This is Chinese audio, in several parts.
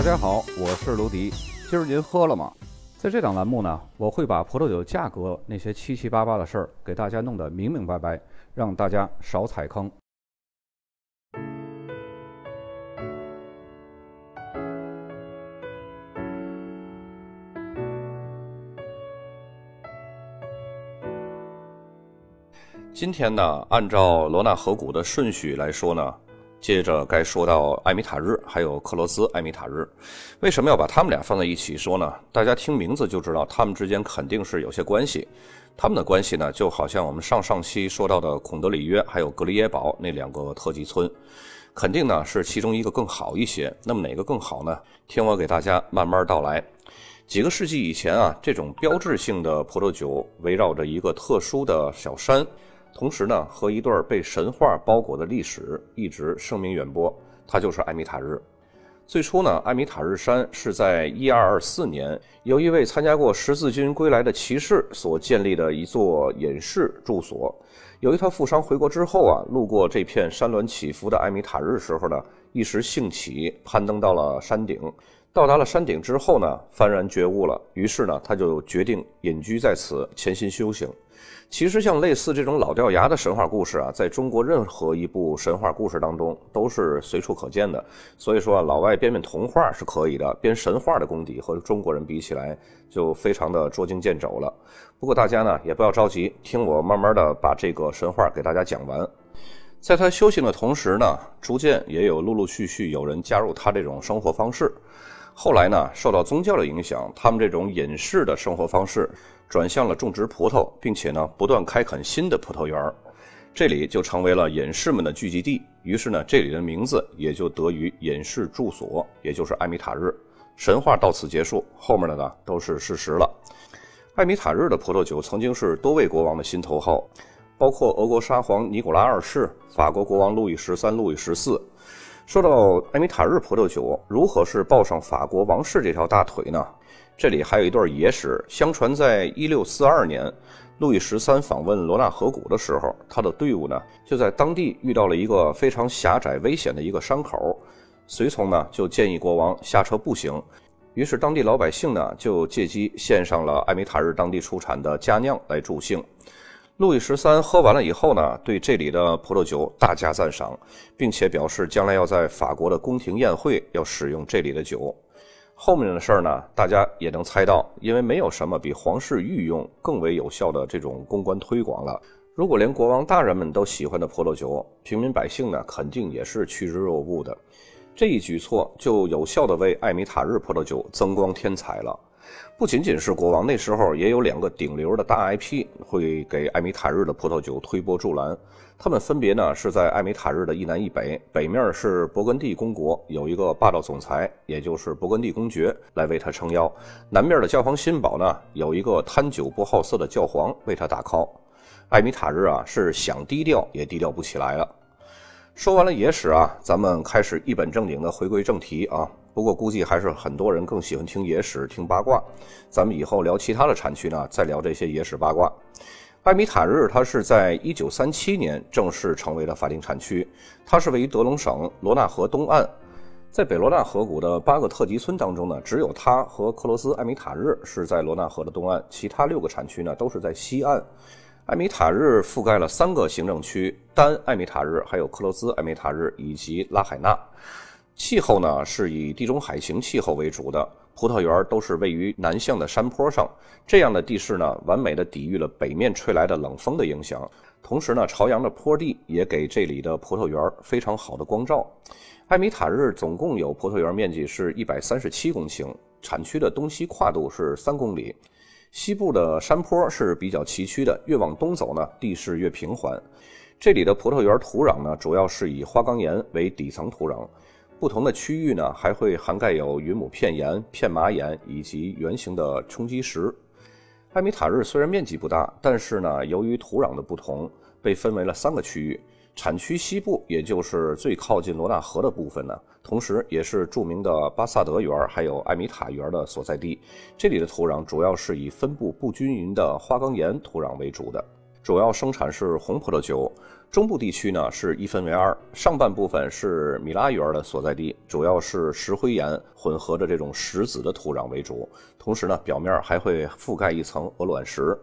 大家好，我是卢迪。今儿您喝了吗？在这档栏目呢，我会把葡萄酒价格那些七七八八的事儿给大家弄得明明白白，让大家少踩坑。今天呢，按照罗纳河谷的顺序来说呢。接着该说到艾米塔日，还有克罗斯艾米塔日，为什么要把他们俩放在一起说呢？大家听名字就知道，他们之间肯定是有些关系。他们的关系呢，就好像我们上上期说到的孔德里约还有格里耶堡那两个特级村，肯定呢是其中一个更好一些。那么哪个更好呢？听我给大家慢慢道来。几个世纪以前啊，这种标志性的葡萄酒围绕着一个特殊的小山。同时呢，和一段被神话包裹的历史一直声名远播，它就是艾米塔日。最初呢，艾米塔日山是在1224年，由一位参加过十字军归来的骑士所建立的一座隐士住所。由于他负伤回国之后啊，路过这片山峦起伏的艾米塔日时候呢，一时兴起，攀登到了山顶。到达了山顶之后呢，幡然觉悟了，于是呢，他就决定隐居在此，潜心修行。其实像类似这种老掉牙的神话故事啊，在中国任何一部神话故事当中都是随处可见的。所以说啊，老外编编童话是可以的，编神话的功底和中国人比起来就非常的捉襟见肘了。不过大家呢也不要着急，听我慢慢的把这个神话给大家讲完。在他修行的同时呢，逐渐也有陆陆续续有人加入他这种生活方式。后来呢，受到宗教的影响，他们这种隐士的生活方式。转向了种植葡萄，并且呢，不断开垦新的葡萄园儿这里就成为了隐士们的聚集地。于是呢，这里的名字也就得于隐士住所，也就是艾米塔日。神话到此结束，后面的呢都是事实了。艾米塔日的葡萄酒曾经是多位国王的心头好，包括俄国沙皇尼古拉二世、法国国王路易十三、路易十四。说到艾米塔日葡萄酒如何是抱上法国王室这条大腿呢？这里还有一段野史。相传，在一六四二年，路易十三访问罗纳河谷的时候，他的队伍呢就在当地遇到了一个非常狭窄、危险的一个山口。随从呢就建议国王下车步行。于是当地老百姓呢就借机献上了艾米塔日当地出产的佳酿来助兴。路易十三喝完了以后呢，对这里的葡萄酒大加赞赏，并且表示将来要在法国的宫廷宴会要使用这里的酒。后面的事儿呢，大家也能猜到，因为没有什么比皇室御用更为有效的这种公关推广了。如果连国王大人们都喜欢的葡萄酒，平民百姓呢，肯定也是趋之若鹜的。这一举措就有效地为艾米塔日葡萄酒增光添彩了。不仅仅是国王，那时候也有两个顶流的大 IP 会给艾米塔日的葡萄酒推波助澜。他们分别呢是在艾米塔日的一南一北，北面是勃艮第公国，有一个霸道总裁，也就是勃艮第公爵来为他撑腰；南面的教皇新堡呢有一个贪酒不好色的教皇为他打 call。艾米塔日啊是想低调也低调不起来了。说完了野史啊，咱们开始一本正经的回归正题啊。不过估计还是很多人更喜欢听野史、听八卦。咱们以后聊其他的产区呢，再聊这些野史八卦。艾米塔日它是在一九三七年正式成为了法定产区，它是位于德隆省罗纳河东岸。在北罗纳河谷的八个特级村当中呢，只有它和克罗斯艾米塔日是在罗纳河的东岸，其他六个产区呢都是在西岸。艾米塔日覆盖了三个行政区：丹艾米塔日、还有克罗斯艾米塔日以及拉海纳。气候呢是以地中海型气候为主的，葡萄园都是位于南向的山坡上，这样的地势呢，完美的抵御了北面吹来的冷风的影响。同时呢，朝阳的坡地也给这里的葡萄园非常好的光照。艾米塔日总共有葡萄园面积是一百三十七公顷，产区的东西跨度是三公里，西部的山坡是比较崎岖的，越往东走呢，地势越平缓。这里的葡萄园土壤呢，主要是以花岗岩为底层土壤。不同的区域呢，还会涵盖有云母片岩、片麻岩以及圆形的冲积石。艾米塔日虽然面积不大，但是呢，由于土壤的不同，被分为了三个区域。产区西部，也就是最靠近罗纳河的部分呢，同时也是著名的巴萨德园还有艾米塔园的所在地。这里的土壤主要是以分布不均匀的花岗岩土壤为主的。主要生产是红葡萄酒。中部地区呢是一分为二，上半部分是米拉园的所在地，主要是石灰岩混合着这种石子的土壤为主，同时呢表面还会覆盖一层鹅卵石。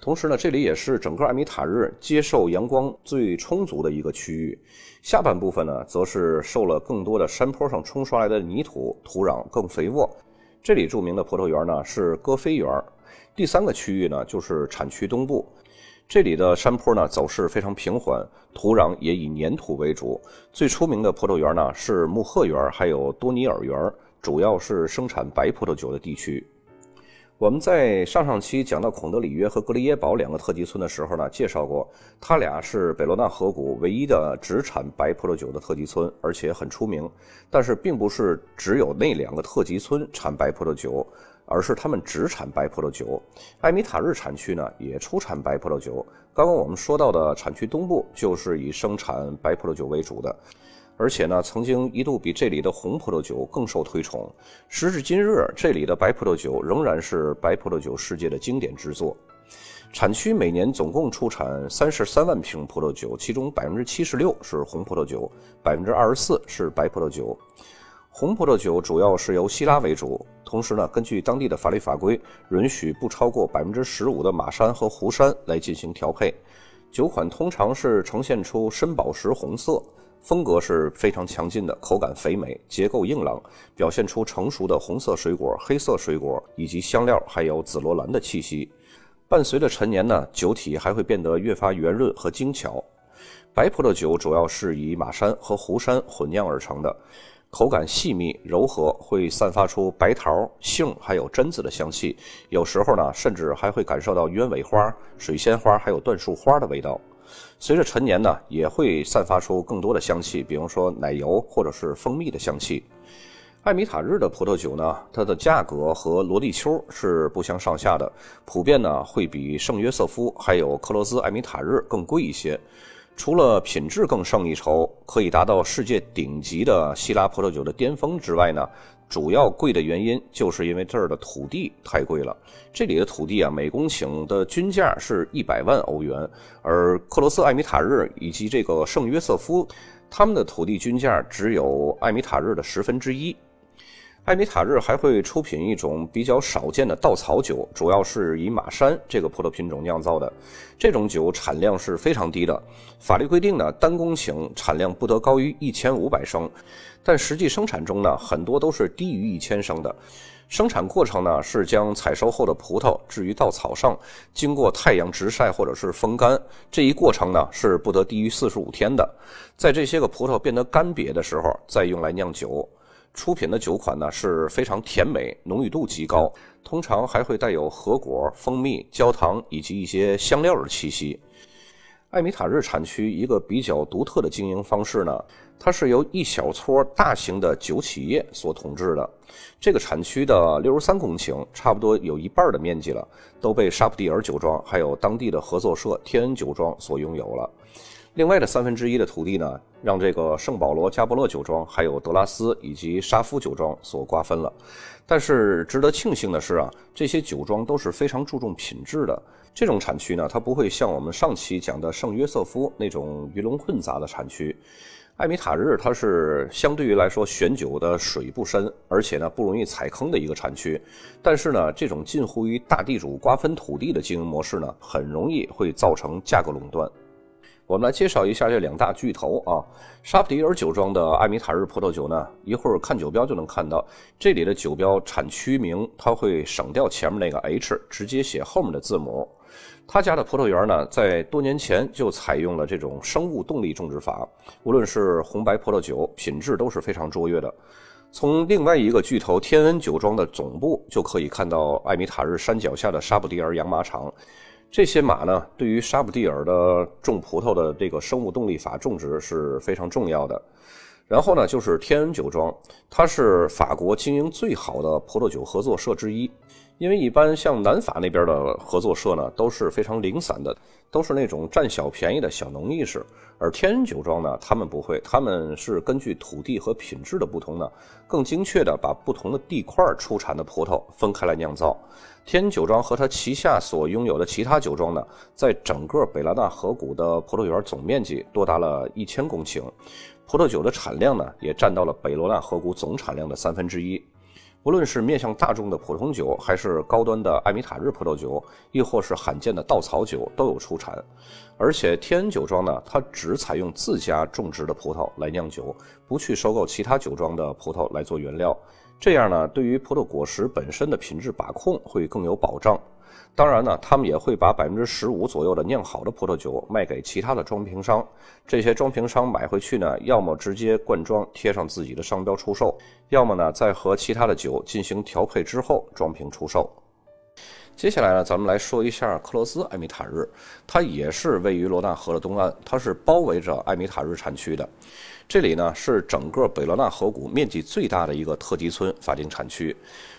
同时呢，这里也是整个艾米塔日接受阳光最充足的一个区域。下半部分呢，则是受了更多的山坡上冲刷来的泥土，土壤更肥沃。这里著名的葡萄园呢是戈菲园。第三个区域呢就是产区东部。这里的山坡呢走势非常平缓，土壤也以粘土为主。最出名的葡萄园呢是穆赫园，还有多尼尔园，主要是生产白葡萄酒的地区。我们在上上期讲到孔德里约和格里耶堡两个特级村的时候呢，介绍过，它俩是北罗纳河谷唯一的只产白葡萄酒的特级村，而且很出名。但是并不是只有那两个特级村产白葡萄酒。而是他们只产白葡萄酒，艾米塔日产区呢也出产白葡萄酒。刚刚我们说到的产区东部就是以生产白葡萄酒为主的，而且呢曾经一度比这里的红葡萄酒更受推崇。时至今日，这里的白葡萄酒仍然是白葡萄酒世界的经典之作。产区每年总共出产三十三万瓶葡萄酒，其中百分之七十六是红葡萄酒，百分之二十四是白葡萄酒。红葡萄酒主要是由希拉为主，同时呢，根据当地的法律法规，允许不超过百分之十五的马山和湖山来进行调配。酒款通常是呈现出深宝石红色，风格是非常强劲的，口感肥美，结构硬朗，表现出成熟的红色水果、黑色水果以及香料，还有紫罗兰的气息。伴随着陈年呢，酒体还会变得越发圆润和精巧。白葡萄酒主要是以马山和湖山混酿而成的。口感细密柔和，会散发出白桃、杏还有榛子的香气。有时候呢，甚至还会感受到鸢尾花、水仙花还有椴树花的味道。随着陈年呢，也会散发出更多的香气，比如说奶油或者是蜂蜜的香气。艾米塔日的葡萄酒呢，它的价格和罗地丘是不相上下的，普遍呢会比圣约瑟夫还有克罗兹艾米塔日更贵一些。除了品质更胜一筹，可以达到世界顶级的希腊葡萄酒的巅峰之外呢，主要贵的原因就是因为这儿的土地太贵了。这里的土地啊，每公顷的均价是一百万欧元，而克罗斯艾米塔日以及这个圣约瑟夫，他们的土地均价只有艾米塔日的十分之一。艾米塔日还会出品一种比较少见的稻草酒，主要是以马山这个葡萄品种酿造的。这种酒产量是非常低的，法律规定呢，单公顷产量不得高于一千五百升，但实际生产中呢，很多都是低于一千升的。生产过程呢，是将采收后的葡萄置于稻草上，经过太阳直晒或者是风干，这一过程呢是不得低于四十五天的。在这些个葡萄变得干瘪的时候，再用来酿酒。出品的酒款呢是非常甜美，浓郁度极高，通常还会带有核果、蜂蜜、焦糖以及一些香料的气息。艾米塔日产区一个比较独特的经营方式呢，它是由一小撮大型的酒企业所统治的。这个产区的六十三公顷，差不多有一半的面积了，都被沙普蒂尔酒庄还有当地的合作社天恩酒庄所拥有了。另外的三分之一的土地呢，让这个圣保罗加伯勒酒庄、还有德拉斯以及沙夫酒庄所瓜分了。但是值得庆幸的是啊，这些酒庄都是非常注重品质的。这种产区呢，它不会像我们上期讲的圣约瑟夫那种鱼龙混杂的产区。艾米塔日它是相对于来说选酒的水不深，而且呢不容易踩坑的一个产区。但是呢，这种近乎于大地主瓜分土地的经营模式呢，很容易会造成价格垄断。我们来介绍一下这两大巨头啊，沙普迪尔酒庄的艾米塔日葡萄酒呢，一会儿看酒标就能看到，这里的酒标产区名它会省掉前面那个 H，直接写后面的字母。他家的葡萄园呢，在多年前就采用了这种生物动力种植法，无论是红白葡萄酒品质都是非常卓越的。从另外一个巨头天恩酒庄的总部就可以看到艾米塔日山脚下的沙普迪尔养马场。这些马呢，对于沙普蒂尔的种葡萄的这个生物动力法种植是非常重要的。然后呢，就是天恩酒庄，它是法国经营最好的葡萄酒合作社之一。因为一般像南法那边的合作社呢，都是非常零散的，都是那种占小便宜的小农意识。而天恩酒庄呢，他们不会，他们是根据土地和品质的不同呢，更精确的把不同的地块出产的葡萄分开来酿造。天恩酒庄和它旗下所拥有的其他酒庄呢，在整个北拉纳河谷的葡萄园总面积多达了一千公顷，葡萄酒的产量呢，也占到了北罗纳河谷总产量的三分之一。不论是面向大众的普通酒，还是高端的艾米塔日葡萄酒，亦或是罕见的稻草酒，都有出产。而且天恩酒庄呢，它只采用自家种植的葡萄来酿酒，不去收购其他酒庄的葡萄来做原料。这样呢，对于葡萄果实本身的品质把控会更有保障。当然呢，他们也会把百分之十五左右的酿好的葡萄酒卖给其他的装瓶商。这些装瓶商买回去呢，要么直接灌装贴上自己的商标出售，要么呢再和其他的酒进行调配之后装瓶出售。接下来呢，咱们来说一下克罗斯艾米塔日，它也是位于罗纳河的东岸，它是包围着艾米塔日产区的。这里呢是整个北罗纳河谷面积最大的一个特级村法定产区。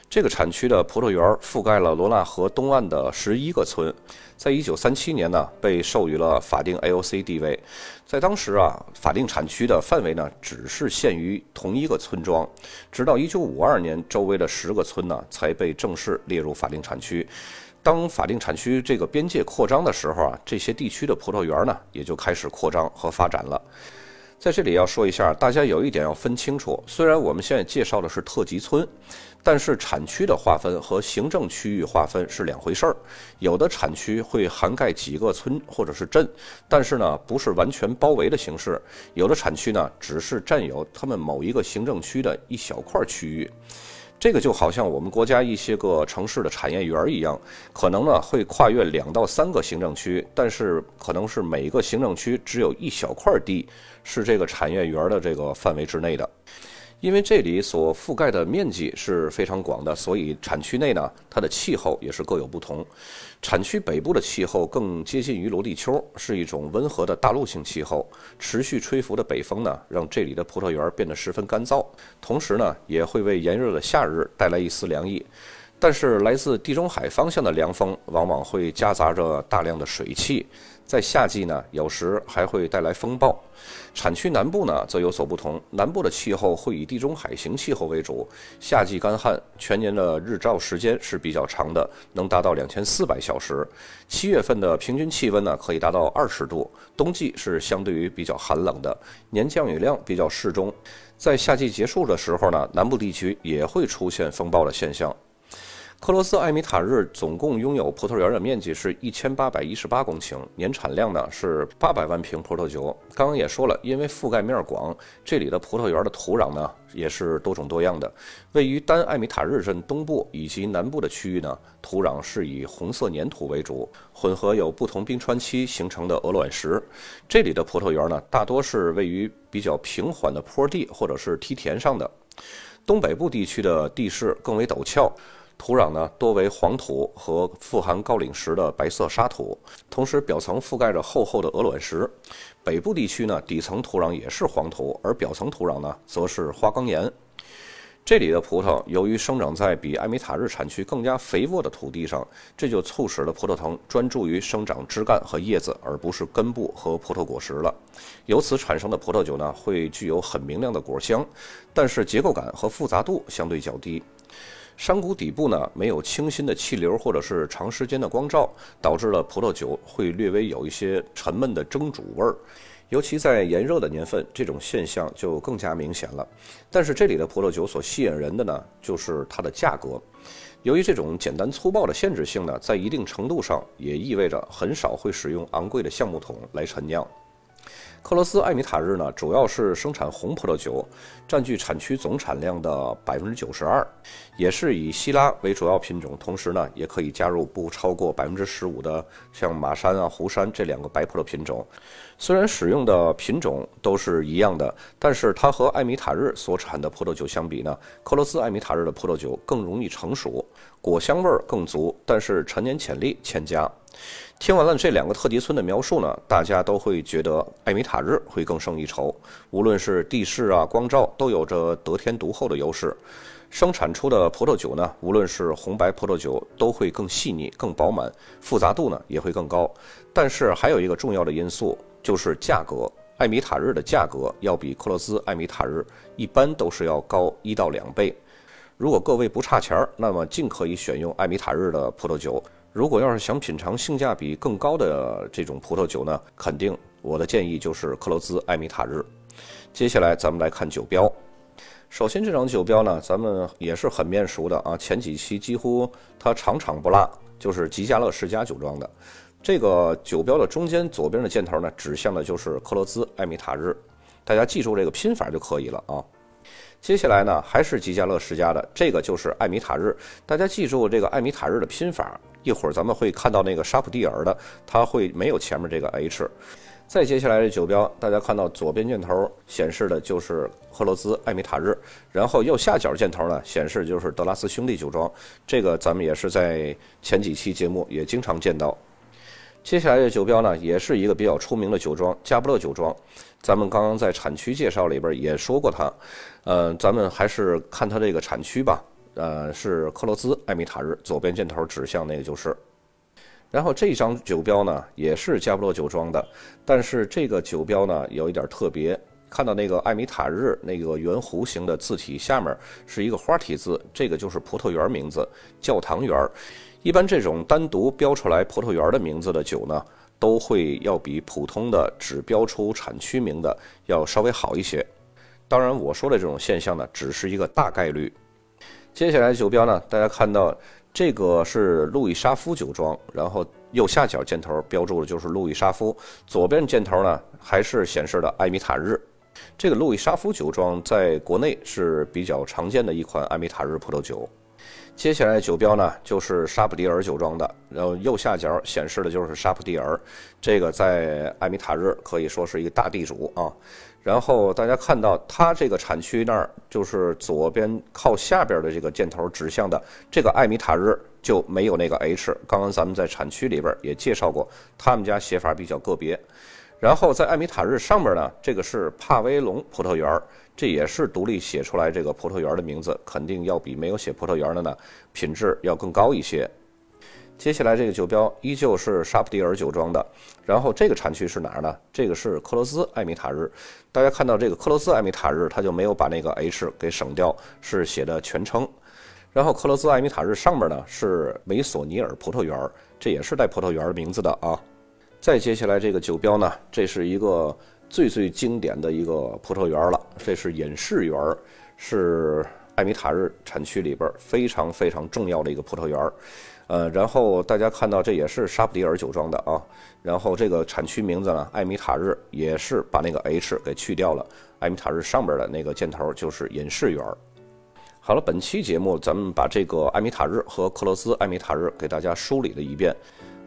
这个产区的葡萄园覆盖了罗纳河东岸的十一个村，在一九三七年呢被授予了法定 AOC 地位。在当时啊，法定产区的范围呢只是限于同一个村庄，直到一九五二年，周围的十个村呢才被正式列入法定产区。当法定产区这个边界扩张的时候啊，这些地区的葡萄园呢也就开始扩张和发展了。在这里要说一下，大家有一点要分清楚。虽然我们现在介绍的是特级村，但是产区的划分和行政区域划分是两回事儿。有的产区会涵盖几个村或者是镇，但是呢，不是完全包围的形式。有的产区呢，只是占有他们某一个行政区的一小块区域。这个就好像我们国家一些个城市的产业园一样，可能呢会跨越两到三个行政区，但是可能是每一个行政区只有一小块地是这个产业园的这个范围之内的。因为这里所覆盖的面积是非常广的，所以产区内呢，它的气候也是各有不同。产区北部的气候更接近于罗地丘，是一种温和的大陆性气候。持续吹拂的北风呢，让这里的葡萄园变得十分干燥，同时呢，也会为炎热的夏日带来一丝凉意。但是来自地中海方向的凉风，往往会夹杂着大量的水汽。在夏季呢，有时还会带来风暴。产区南部呢，则有所不同。南部的气候会以地中海型气候为主，夏季干旱，全年的日照时间是比较长的，能达到两千四百小时。七月份的平均气温呢，可以达到二十度。冬季是相对于比较寒冷的，年降雨量比较适中。在夏季结束的时候呢，南部地区也会出现风暴的现象。克罗斯艾米塔日总共拥有葡萄园的面积是一千八百一十八公顷，年产量呢是八百万瓶葡萄酒。刚刚也说了，因为覆盖面广，这里的葡萄园的土壤呢也是多种多样的。位于单艾米塔日镇东部以及南部的区域呢，土壤是以红色粘土为主，混合有不同冰川期形成的鹅卵石。这里的葡萄园呢，大多是位于比较平缓的坡地或者是梯田上的。东北部地区的地势更为陡峭。土壤呢多为黄土和富含高岭石的白色沙土，同时表层覆盖着厚厚的鹅卵石。北部地区呢底层土壤也是黄土，而表层土壤呢则是花岗岩。这里的葡萄由于生长在比埃米塔日产区更加肥沃的土地上，这就促使了葡萄藤专注于生长枝干和叶子，而不是根部和葡萄果实了。由此产生的葡萄酒呢会具有很明亮的果香，但是结构感和复杂度相对较低。山谷底部呢，没有清新的气流或者是长时间的光照，导致了葡萄酒会略微有一些沉闷的蒸煮味儿。尤其在炎热的年份，这种现象就更加明显了。但是这里的葡萄酒所吸引人的呢，就是它的价格。由于这种简单粗暴的限制性呢，在一定程度上也意味着很少会使用昂贵的橡木桶来陈酿。克罗斯艾米塔日呢，主要是生产红葡萄酒，占据产区总产量的百分之九十二，也是以希拉为主要品种，同时呢，也可以加入不超过百分之十五的像马山啊、湖山这两个白葡萄品种。虽然使用的品种都是一样的，但是它和艾米塔日所产的葡萄酒相比呢，克罗斯艾米塔日的葡萄酒更容易成熟，果香味儿更足，但是陈年潜力欠佳。听完了这两个特级村的描述呢，大家都会觉得艾米塔日会更胜一筹。无论是地势啊、光照，都有着得天独厚的优势。生产出的葡萄酒呢，无论是红白葡萄酒，都会更细腻、更饱满，复杂度呢也会更高。但是还有一个重要的因素就是价格，艾米塔日的价格要比克洛兹艾米塔日一般都是要高一到两倍。如果各位不差钱儿，那么尽可以选用艾米塔日的葡萄酒。如果要是想品尝性价比更高的这种葡萄酒呢，肯定我的建议就是克洛兹艾米塔日。接下来咱们来看酒标。首先，这张酒标呢，咱们也是很面熟的啊。前几期几乎它场场不落，就是吉家乐世家酒庄的。这个酒标的中间左边的箭头呢，指向的就是克罗兹艾米塔日，大家记住这个拼法就可以了啊。接下来呢，还是吉家乐世家的，这个就是艾米塔日，大家记住这个艾米塔日的拼法。一会儿咱们会看到那个沙普蒂尔的，它会没有前面这个 H。再接下来的酒标，大家看到左边箭头显示的就是赫罗兹艾米塔日，然后右下角箭头呢显示就是德拉斯兄弟酒庄，这个咱们也是在前几期节目也经常见到。接下来的酒标呢，也是一个比较出名的酒庄加布勒酒庄，咱们刚刚在产区介绍里边也说过它，呃，咱们还是看它这个产区吧，呃，是克罗兹艾米塔日，左边箭头指向那个就是。然后这张酒标呢，也是加布勒酒庄的，但是这个酒标呢有一点特别，看到那个艾米塔日那个圆弧形的字体下面是一个花体字，这个就是葡萄园名字教堂园。一般这种单独标出来葡萄园的名字的酒呢，都会要比普通的只标出产区名的要稍微好一些。当然我说的这种现象呢，只是一个大概率。接下来酒标呢，大家看到。这个是路易沙夫酒庄，然后右下角箭头标注的就是路易沙夫，左边箭头呢还是显示的艾米塔日。这个路易沙夫酒庄在国内是比较常见的一款艾米塔日葡萄酒。接下来酒标呢就是沙普蒂尔酒庄的，然后右下角显示的就是沙普蒂尔，这个在艾米塔日可以说是一个大地主啊。然后大家看到它这个产区那儿，就是左边靠下边的这个箭头指向的这个艾米塔日就没有那个 H。刚刚咱们在产区里边也介绍过，他们家写法比较个别。然后在艾米塔日上面呢，这个是帕威龙葡萄园，这也是独立写出来这个葡萄园的名字，肯定要比没有写葡萄园的呢品质要更高一些。接下来这个酒标依旧是沙普蒂尔酒庄的，然后这个产区是哪儿呢？这个是克罗斯艾米塔日。大家看到这个克罗斯艾米塔日，它就没有把那个 H 给省掉，是写的全称。然后克罗斯艾米塔日上面呢是梅索尼尔葡萄园，这也是带葡萄园名字的啊。再接下来这个酒标呢，这是一个最最经典的一个葡萄园了，这是隐士园，是艾米塔日产区里边非常非常重要的一个葡萄园。呃，然后大家看到这也是沙普迪尔酒庄的啊，然后这个产区名字呢，艾米塔日也是把那个 H 给去掉了，艾米塔日上边的那个箭头就是隐士园。好了，本期节目咱们把这个艾米塔日和克罗斯艾米塔日给大家梳理了一遍，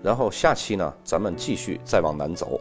然后下期呢，咱们继续再往南走。